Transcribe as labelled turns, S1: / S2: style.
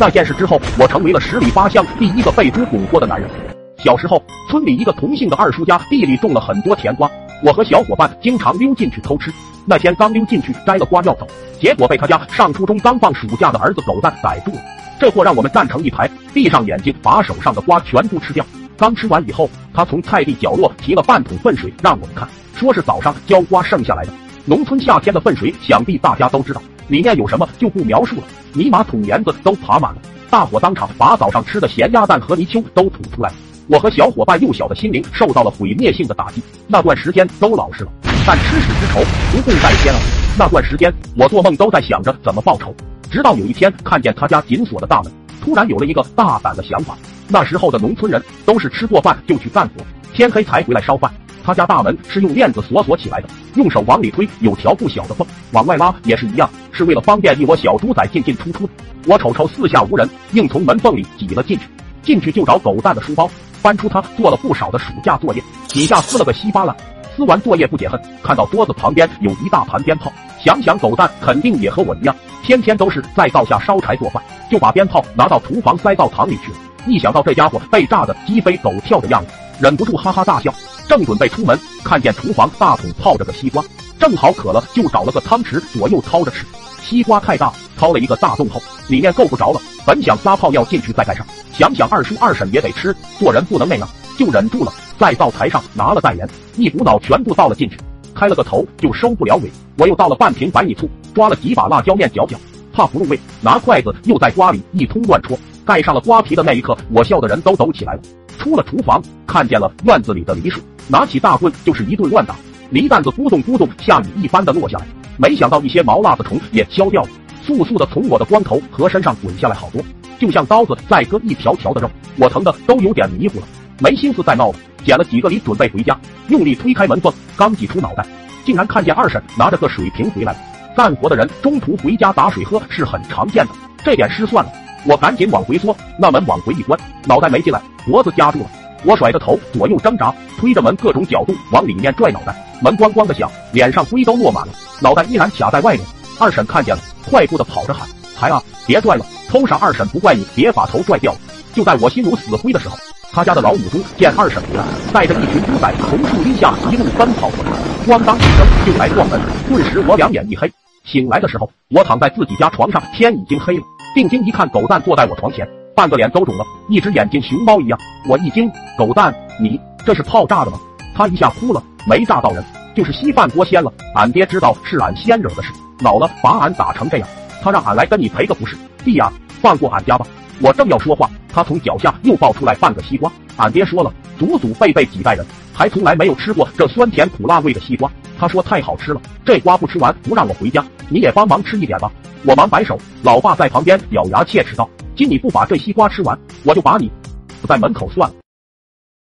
S1: 那件事之后，我成为了十里八乡第一个被猪拱过的男人。小时候，村里一个同姓的二叔家地里种了很多甜瓜，我和小伙伴经常溜进去偷吃。那天刚溜进去摘了瓜要走，结果被他家上初中刚放暑假的儿子狗蛋逮住了。这货让我们站成一排，闭上眼睛把手上的瓜全部吃掉。刚吃完以后，他从菜地角落提了半桶粪水让我们看，说是早上浇瓜剩下来的。农村夏天的粪水，想必大家都知道，里面有什么就不描述了。泥马桶沿子都爬满了，大伙当场把早上吃的咸鸭蛋和泥鳅都吐出来。我和小伙伴幼小的心灵受到了毁灭性的打击，那段时间都老实了，但吃屎之仇不共戴天啊！那段时间我做梦都在想着怎么报仇，直到有一天看见他家紧锁的大门，突然有了一个大胆的想法。那时候的农村人都是吃过饭就去干活，天黑才回来烧饭。他家大门是用链子锁锁起来的，用手往里推有条不小的缝，往外拉也是一样，是为了方便一窝小猪仔进进出出。我瞅瞅四下无人，硬从门缝里挤了进去。进去就找狗蛋的书包，翻出他做了不少的暑假作业，几下撕了个稀巴烂。撕完作业不解恨，看到桌子旁边有一大盘鞭炮，想想狗蛋肯定也和我一样，天天都是在灶下烧柴做饭，就把鞭炮拿到厨房塞到塘里去了。一想到这家伙被炸得鸡飞狗跳的样子，忍不住哈哈大笑。正准备出门，看见厨房大桶泡着个西瓜，正好渴了，就找了个汤匙左右掏着吃。西瓜太大，掏了一个大洞后，里面够不着了。本想撒泡尿进去再盖上，想想二叔二婶也得吃，做人不能那样，就忍住了。在灶台上拿了袋盐，一股脑全部倒了进去，开了个头就收不了尾。我又倒了半瓶白米醋，抓了几把辣椒面搅搅，怕不入味，拿筷子又在瓜里一通乱戳。盖上了瓜皮的那一刻，我笑的人都抖起来了。出了厨房，看见了院子里的梨树，拿起大棍就是一顿乱打，梨担子咕咚咕咚下雨一般的落下来。没想到一些毛辣子虫也敲掉了，簌簌的从我的光头和身上滚下来好多，就像刀子在割一条条的肉，我疼的都有点迷糊了，没心思再闹了，捡了几个梨准备回家，用力推开门缝，刚挤出脑袋，竟然看见二婶拿着个水瓶回来了。干活的人中途回家打水喝是很常见的，这点失算了。我赶紧往回缩，那门往回一关，脑袋没进来，脖子夹住了。我甩着头左右挣扎，推着门各种角度往里面拽脑袋，门咣咣的响，脸上灰都落满了，脑袋依然卡在外面。二婶看见了，快步的跑着喊：“孩啊，别拽了，偷上二婶不怪你，别把头拽掉了。”就在我心如死灰的时候，他家的老母猪见二婶回来，带着一群猪仔从树荫下一路奔跑过来，咣当一声就来撞门，顿时我两眼一黑。醒来的时候，我躺在自己家床上，天已经黑了。定睛一看，狗蛋坐在我床前，半个脸都肿了，一只眼睛熊猫一样。我一惊，狗蛋，你这是炮炸的吗？他一下哭了，没炸到人，就是稀饭锅掀了。俺爹知道是俺先惹的事，恼了把俺打成这样，他让俺来跟你赔个不是。弟呀，放过俺家吧！我正要说话，他从脚下又抱出来半个西瓜。俺爹说了，祖祖辈辈几代人还从来没有吃过这酸甜苦辣味的西瓜。他说太好吃了，这瓜不吃完不让我回家，你也帮忙吃一点吧。我忙摆手，老爸在旁边咬牙切齿道：“今你不把这西瓜吃完，我就把你死在门口算了。”